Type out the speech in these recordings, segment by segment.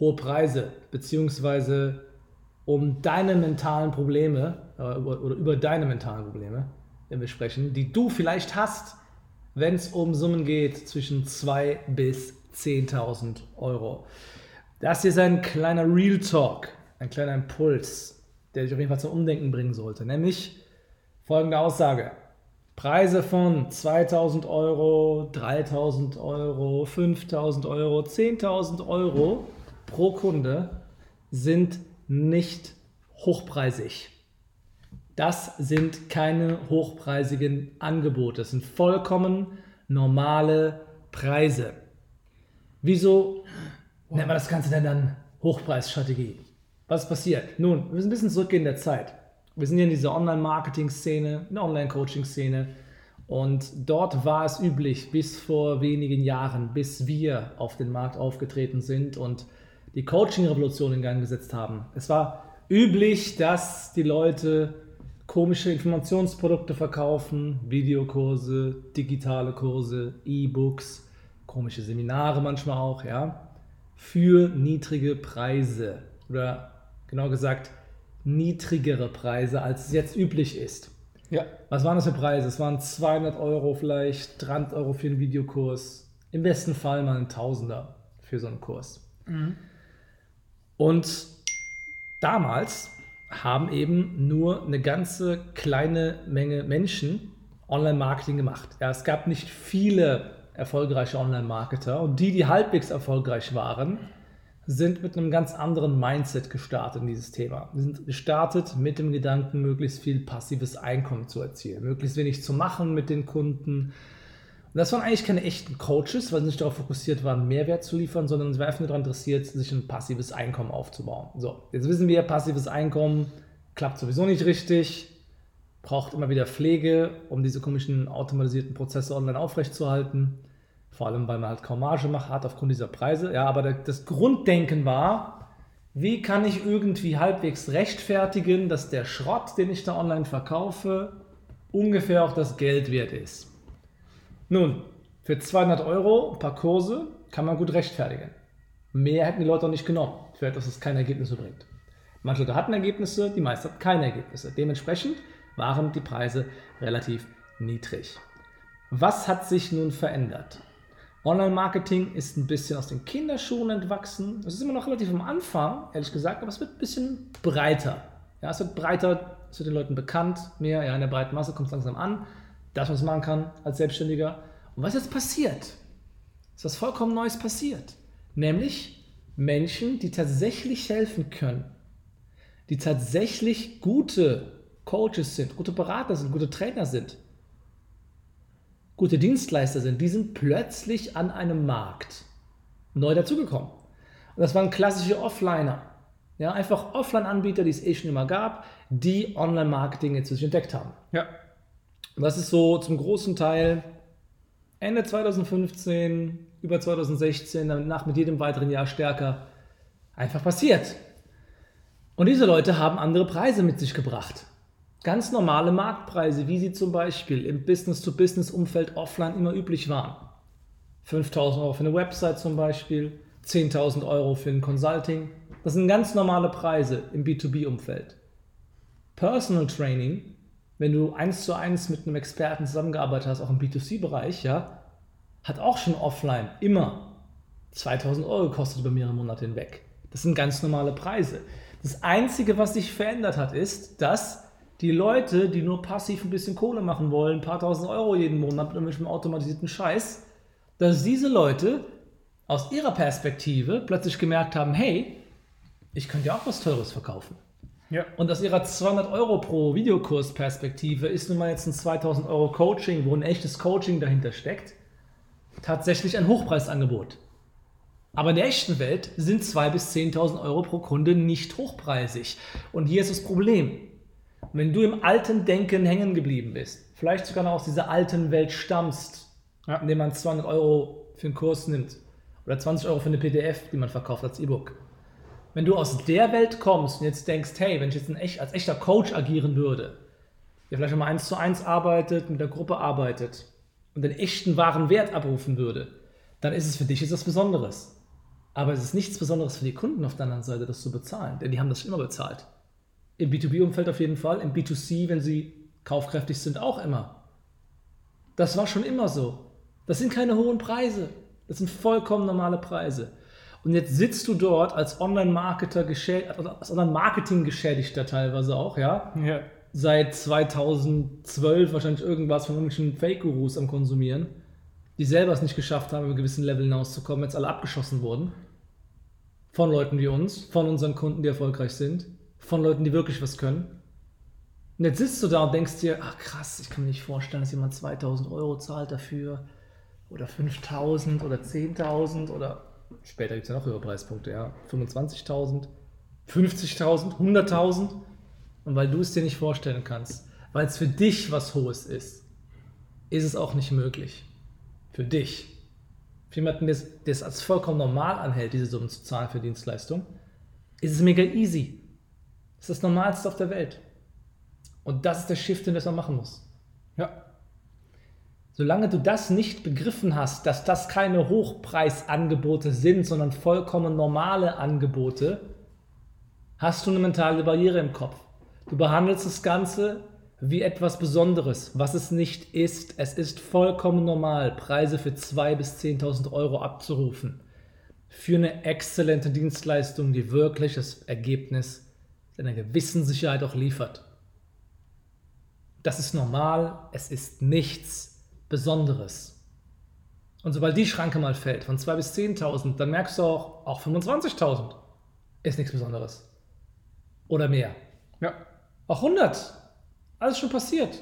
hohe Preise, beziehungsweise um deine mentalen Probleme äh, oder über deine mentalen Probleme, wenn wir sprechen, die du vielleicht hast, wenn es um Summen geht zwischen 2 bis 10.000 Euro. Das hier ist ein kleiner Real Talk, ein kleiner Impuls, der dich auf jeden Fall zum Umdenken bringen sollte. Nämlich folgende Aussage. Preise von 2000 Euro, 3000 Euro, 5000 Euro, 10.000 Euro pro Kunde sind nicht hochpreisig. Das sind keine hochpreisigen Angebote. Das sind vollkommen normale Preise. Wieso nennt man das Ganze denn dann Hochpreisstrategie? Was passiert? Nun, wir sind ein bisschen zurückgehen in der Zeit. Wir sind hier in dieser Online-Marketing-Szene, in der Online-Coaching-Szene. Und dort war es üblich, bis vor wenigen Jahren, bis wir auf den Markt aufgetreten sind und die Coaching-Revolution in Gang gesetzt haben. Es war üblich, dass die Leute komische Informationsprodukte verkaufen, Videokurse, digitale Kurse, E-Books, komische Seminare manchmal auch, ja, für niedrige Preise oder genau gesagt niedrigere Preise, als es jetzt üblich ist. Ja. Was waren das für Preise? Es waren 200 Euro vielleicht, 300 Euro für einen Videokurs, im besten Fall mal ein Tausender für so einen Kurs. Mhm. Und damals haben eben nur eine ganze kleine Menge Menschen Online-Marketing gemacht. Ja, es gab nicht viele erfolgreiche Online-Marketer und die, die halbwegs erfolgreich waren, sind mit einem ganz anderen Mindset gestartet in dieses Thema. Wir sind gestartet mit dem Gedanken, möglichst viel passives Einkommen zu erzielen, möglichst wenig zu machen mit den Kunden, und das waren eigentlich keine echten Coaches, weil sie nicht darauf fokussiert waren, Mehrwert zu liefern, sondern sie waren einfach nur daran interessiert, sich ein passives Einkommen aufzubauen. So, jetzt wissen wir, passives Einkommen klappt sowieso nicht richtig, braucht immer wieder Pflege, um diese komischen automatisierten Prozesse online aufrechtzuerhalten. Vor allem, weil man halt kaum Marge macht, hat aufgrund dieser Preise. Ja, aber das Grunddenken war, wie kann ich irgendwie halbwegs rechtfertigen, dass der Schrott, den ich da online verkaufe, ungefähr auch das Geld wert ist. Nun, für 200 Euro ein paar Kurse kann man gut rechtfertigen. Mehr hätten die Leute auch nicht genommen, für etwas, das keine Ergebnisse bringt. Manche Leute hatten Ergebnisse, die meisten hatten keine Ergebnisse. Dementsprechend waren die Preise relativ niedrig. Was hat sich nun verändert? Online-Marketing ist ein bisschen aus den Kinderschuhen entwachsen. Es ist immer noch relativ am Anfang, ehrlich gesagt, aber es wird ein bisschen breiter. Ja, es wird breiter, es wird den Leuten bekannt, mehr ja, in der breiten Masse kommt es langsam an das, was man machen kann als Selbstständiger. Und was jetzt passiert, ist was vollkommen Neues passiert. Nämlich Menschen, die tatsächlich helfen können, die tatsächlich gute Coaches sind, gute Berater sind, gute Trainer sind, gute Dienstleister sind, die sind plötzlich an einem Markt neu dazugekommen. Und das waren klassische Offliner. Ja, einfach Offline-Anbieter, die es eh schon immer gab, die Online-Marketing sich entdeckt haben. Ja. Und das ist so zum großen Teil Ende 2015, über 2016, danach mit jedem weiteren Jahr stärker einfach passiert. Und diese Leute haben andere Preise mit sich gebracht. Ganz normale Marktpreise, wie sie zum Beispiel im Business-to-Business-Umfeld offline immer üblich waren. 5000 Euro für eine Website zum Beispiel, 10.000 Euro für ein Consulting. Das sind ganz normale Preise im B2B-Umfeld. Personal Training wenn du eins zu eins mit einem Experten zusammengearbeitet hast, auch im B2C-Bereich, ja, hat auch schon offline immer 2000 Euro gekostet über mehrere Monate hinweg. Das sind ganz normale Preise. Das Einzige, was sich verändert hat, ist, dass Die Leute, die nur passiv ein bisschen Kohle machen wollen, ein paar tausend Euro jeden Monat mit irgendwelchem automatisierten Scheiß, dass diese Leute aus ihrer Perspektive plötzlich gemerkt haben, hey, ich könnte ja auch was Teures verkaufen. Ja. Und aus ihrer 200 Euro pro Videokurs-Perspektive ist nun mal jetzt ein 2000 Euro Coaching, wo ein echtes Coaching dahinter steckt, tatsächlich ein Hochpreisangebot. Aber in der echten Welt sind 2.000 bis 10.000 Euro pro Kunde nicht hochpreisig. Und hier ist das Problem. Wenn du im alten Denken hängen geblieben bist, vielleicht sogar noch aus dieser alten Welt stammst, Ja. indem man 200 Euro für einen Kurs nimmt oder 20 Euro für eine PDF, die man verkauft als E-Book. Wenn du aus der Welt kommst und jetzt denkst, hey, wenn ich jetzt echt, als echter Coach agieren würde, der vielleicht mal eins zu eins arbeitet, mit der Gruppe arbeitet und den echten wahren Wert abrufen würde, dann ist es für dich etwas Besonderes. Aber es ist nichts Besonderes für die Kunden auf der anderen Seite, das zu bezahlen, denn die haben das schon immer bezahlt. Im B2B-Umfeld auf jeden Fall, im B2C, wenn sie kaufkräftig sind, auch immer. Das war schon immer so. Das sind keine hohen Preise. Das sind vollkommen normale Preise. Und jetzt sitzt du dort als Online-Marketer, als Online-Marketing-Geschädigter teilweise auch, ja, Ja. seit 2012 wahrscheinlich irgendwas von irgendwelchen Fake-Gurus am Konsumieren, die selber es nicht geschafft haben, über gewissen Level hinauszukommen, jetzt alle abgeschossen wurden. Von Leuten wie uns, von unseren Kunden, die erfolgreich sind, von Leuten, die wirklich was können. Und jetzt sitzt du da und denkst dir, ach krass, ich kann mir nicht vorstellen, dass jemand 2000 Euro zahlt dafür oder 5000 oder 10.000 oder später gibt es ja noch höhere Preispunkte, ja, 25.000, 50.000, 100.000 und weil du es dir nicht vorstellen kannst, weil es für dich was Hohes ist, ist es auch nicht möglich. Für dich. Für jemanden, der es- als vollkommen normal anhält, diese Summen zu zahlen für Dienstleistung, ist es mega easy. Das ist das Normalste auf der Welt. Und das ist der Shift, den man machen muss. Ja. Solange du das nicht begriffen hast, dass das keine Hochpreisangebote sind, sondern vollkommen normale Angebote, hast du eine mentale Barriere im Kopf. Du behandelst das Ganze wie etwas Besonderes, was es nicht ist. Es ist vollkommen normal, Preise für 2.000 bis 10.000 Euro abzurufen. Für eine exzellente Dienstleistung, die wirklich das Ergebnis einer gewissen Sicherheit auch liefert. Das ist normal, es ist nichts Besonderes. Und sobald die Schranke mal fällt, von 2.000 bis 10.000, dann merkst du auch, auch 25.000 ist nichts Besonderes. Oder mehr. Ja. Auch 100. Alles schon passiert.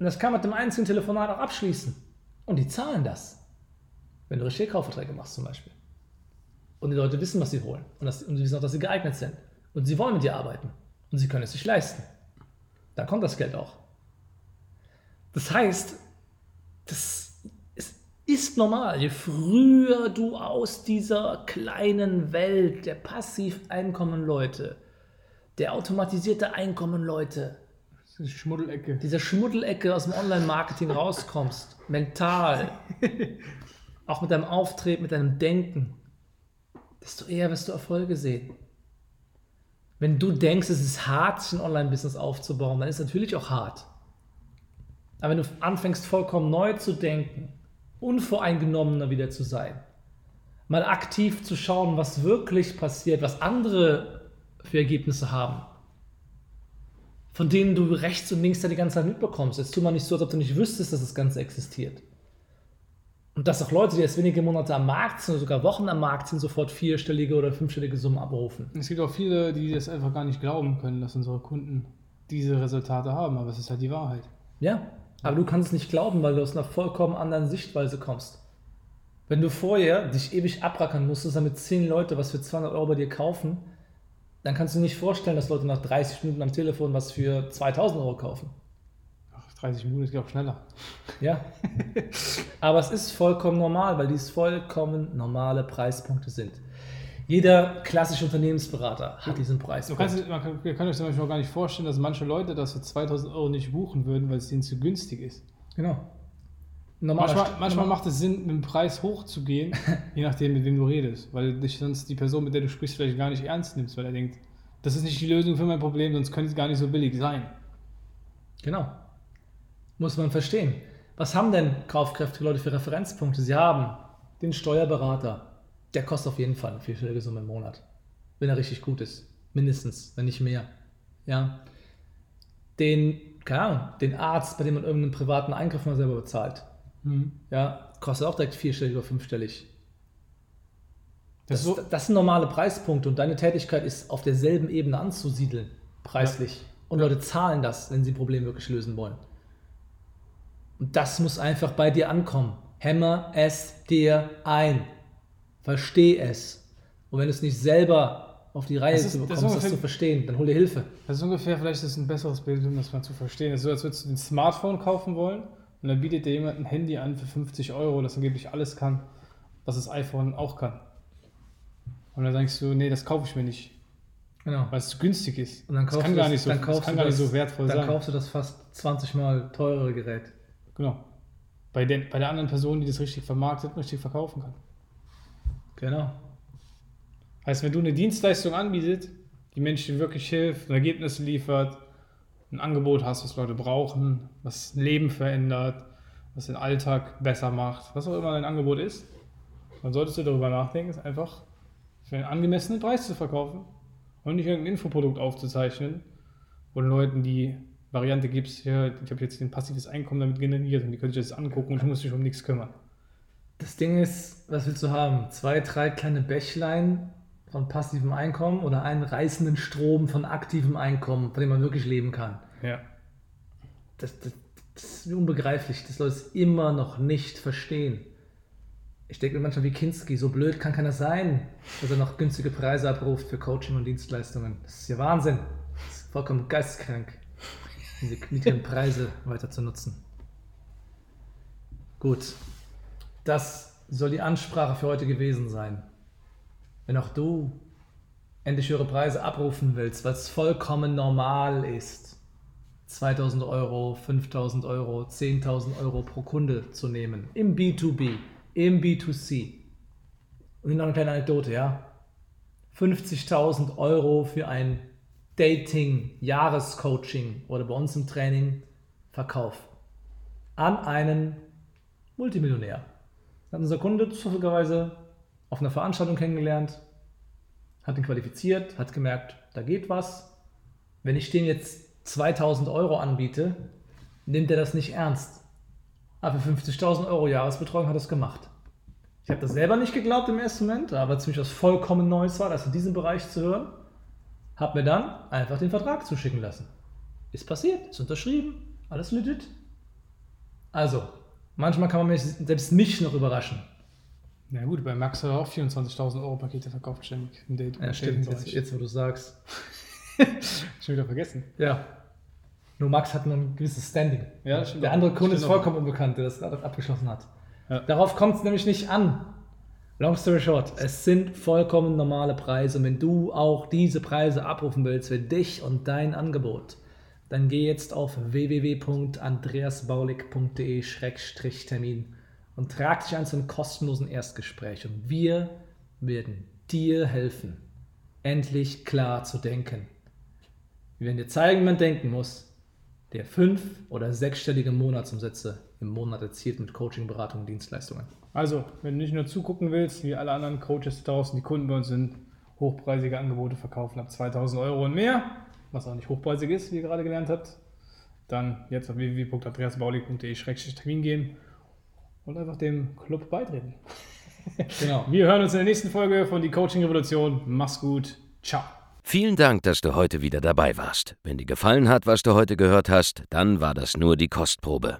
Und das kann man mit dem einzigen Telefonat auch abschließen. Und die zahlen das. Wenn du richtige Kaufverträge machst zum Beispiel. Und die Leute wissen, was sie holen. Und, das, und sie wissen auch, dass sie geeignet sind. Und sie wollen mit dir arbeiten. Und sie können es sich leisten. Dann kommt das Geld auch. Das heißt, das ist, ist normal. Je früher du aus dieser kleinen Welt der Passiveinkommen-Leute, der automatisierte Einkommen-Leute, Das ist die Schmuddelecke. dieser Schmuddelecke aus dem Online-Marketing rauskommst, mental, auch mit deinem Auftreten, mit deinem Denken, desto eher wirst du Erfolge sehen. Wenn du denkst, es ist hart, ein Online-Business aufzubauen, dann ist es natürlich auch hart. Aber wenn du anfängst, vollkommen neu zu denken, unvoreingenommener wieder zu sein, mal aktiv zu schauen, was wirklich passiert, was andere für Ergebnisse haben, von denen du rechts und links da die ganze Zeit mitbekommst. Jetzt tu mal nicht so, als ob du nicht wüsstest, dass das Ganze existiert. Und dass auch Leute, die jetzt wenige Monate am Markt sind oder sogar Wochen am Markt sind, sofort vierstellige oder fünfstellige Summen abrufen. Es gibt auch viele, die das einfach gar nicht glauben können, dass unsere Kunden diese Resultate haben, aber es ist halt die Wahrheit. Ja, aber du kannst es nicht glauben, weil du aus einer vollkommen anderen Sichtweise kommst. Wenn du vorher dich ewig abrackern musstest, damit zehn Leute was für 200 Euro bei dir kaufen, dann kannst du dir nicht vorstellen, dass Leute nach 30 Minuten am Telefon was für 2000 Euro kaufen. Ach, 30 Minuten, es geht auch schneller. Ja. Aber es ist vollkommen normal, weil dies vollkommen normale Preispunkte sind. Jeder klassische Unternehmensberater hat diesen Du Preispunkt. kannst, man kann, ihr könnt euch zum Beispiel auch gar nicht vorstellen, dass manche Leute das für 2000 Euro nicht buchen würden, weil es ihnen zu günstig ist. genau. Normal. Manchmal, manchmal macht es Sinn, mit dem Preis hochzugehen, je nachdem, mit wem du redest, weil dich sonst die Person, mit der du sprichst, vielleicht gar nicht ernst nimmst, weil er denkt, das ist nicht die Lösung für mein Problem, sonst könnte es gar nicht so billig sein. Genau. Muss man verstehen. Was haben denn kaufkräftige Leute für Referenzpunkte? Sie haben den Steuerberater. Der kostet auf jeden Fall eine vierstellige Summe im Monat. Wenn er richtig gut ist. Mindestens, wenn nicht mehr. Ja. den, keine Ahnung, den Arzt, bei dem man irgendeinen privaten Eingriff mal selber bezahlt. Mhm. Ja, kostet auch direkt vierstellig oder fünfstellig. Das, Das, das sind normale Preispunkte und deine Tätigkeit ist auf derselben Ebene anzusiedeln, preislich. Und Leute zahlen das, wenn sie ein Problem wirklich lösen wollen. Und das muss einfach bei dir ankommen. Hämmer es dir ein. Versteh es. Und wenn du es nicht selber auf die Reihe Das ist- zu das bekommst, das ungefähr- zu verstehen, dann hol dir Hilfe. das ist ungefähr, vielleicht ist es ein besseres Bild, um das mal zu verstehen. Es ist so, als würdest du ein Smartphone kaufen wollen und dann bietet dir jemand ein Handy an für 50 Euro, das angeblich alles kann, was das iPhone auch kann. Und dann sagst du, nee, das kaufe ich mir nicht, Genau. weil es günstig ist. Und dann das kaufst kann du gar das- nicht so, dann das kaufst kann du gar nicht das- so wertvoll Dann sein. kaufst du das fast 20 Mal teurere Gerät. Genau. Bei, den, bei der anderen Person, die das richtig vermarktet und richtig verkaufen kann. Genau. Heißt, wenn du eine Dienstleistung anbietet, die Menschen wirklich hilft, ein Ergebnis liefert, ein Angebot hast, was Leute brauchen, was Leben verändert, was den Alltag besser macht, was auch immer dein Angebot ist, dann solltest du darüber nachdenken, es einfach für einen angemessenen Preis zu verkaufen und nicht irgendein Infoprodukt aufzuzeichnen, wo du Leuten die Variante gibst, ja, ich habe jetzt ein passives Einkommen damit generiert und die können sich das angucken und du musst dich um nichts kümmern. Das Ding ist, was willst du haben? Zwei, drei kleine Bächlein von passivem Einkommen oder einen reißenden Strom von aktivem Einkommen, von dem man wirklich leben kann. Ja. Das, das, das ist unbegreiflich, dass Leute es immer noch nicht verstehen. Ich denke mir manchmal wie Kinski, so blöd kann keiner sein, dass er noch günstige Preise abruft für Coaching und Dienstleistungen. Das ist ja Wahnsinn. Das ist vollkommen geisteskrank, diese niedrigen Preise weiter zu nutzen. Gut, das soll die Ansprache für heute gewesen sein. Wenn auch du endlich höhere Preise abrufen willst, was vollkommen normal ist, 2000 Euro, 5000 Euro, 10.000 Euro pro Kunde zu nehmen. Im B2B, im B2C. Und noch eine kleine Anekdote, ja. 50.000 Euro für ein Dating-Jahrescoaching oder bei uns im Training Verkauf an einen Multimillionär. Hat unser Kunde zufälligerweise auf einer Veranstaltung kennengelernt, hat ihn qualifiziert, hat gemerkt, da geht was. Wenn ich dem jetzt 2000 Euro anbiete, nimmt er das nicht ernst. Aber für 50.000 Euro Jahresbetreuung hat er es gemacht. Ich habe das selber nicht geglaubt im ersten Moment, aber ziemlich was vollkommen Neues war, das in diesem Bereich zu hören. Habe mir dann einfach den Vertrag zuschicken lassen. Ist passiert, ist unterschrieben, alles legit. Also, manchmal kann man mich, selbst mich noch überraschen. Na gut, bei Max hat er auch 24.000 Euro Pakete verkauft, ständig im Date. Ja, im stimmt, jetzt, jetzt wo du sagst. Schon wieder vergessen. Ja. Nur Max hat nur ein gewisses Standing. Ja, stimmt Der andere Kunde ist vollkommen unbekannt, der das abgeschlossen hat. Ja. Darauf kommt es nämlich nicht an. Long story short, es sind vollkommen normale Preise. Und wenn du auch diese Preise abrufen willst für dich und dein Angebot, dann geh jetzt auf www.andreasbaulig.de-termin und trag dich ein zum kostenlosen Erstgespräch. Und wir werden dir helfen, endlich klar zu denken. Wir werden dir zeigen, wie man denken muss, der fünf- oder sechsstellige Monatsumsätze im Monat erzielt mit Coaching, Beratung und Dienstleistungen. Also, wenn du nicht nur zugucken willst, wie alle anderen Coaches draußen, die Kunden bei uns sind, hochpreisige Angebote verkaufen ab 2000 Euro und mehr, was auch nicht hochpreisig ist, wie ihr gerade gelernt habt, dann jetzt auf www.andreasbaulig.de-termin gehen und einfach dem Club beitreten. Genau. Wir hören uns in der nächsten Folge von Die Coaching Revolution. Mach's gut. Ciao. Vielen Dank, dass du heute wieder dabei warst. Wenn dir gefallen hat, was du heute gehört hast, dann war das nur die Kostprobe.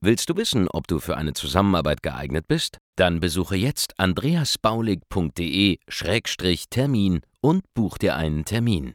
Willst du wissen, ob du für eine Zusammenarbeit geeignet bist? Dann besuche jetzt andreasbaulig.de-termin und buch dir einen Termin.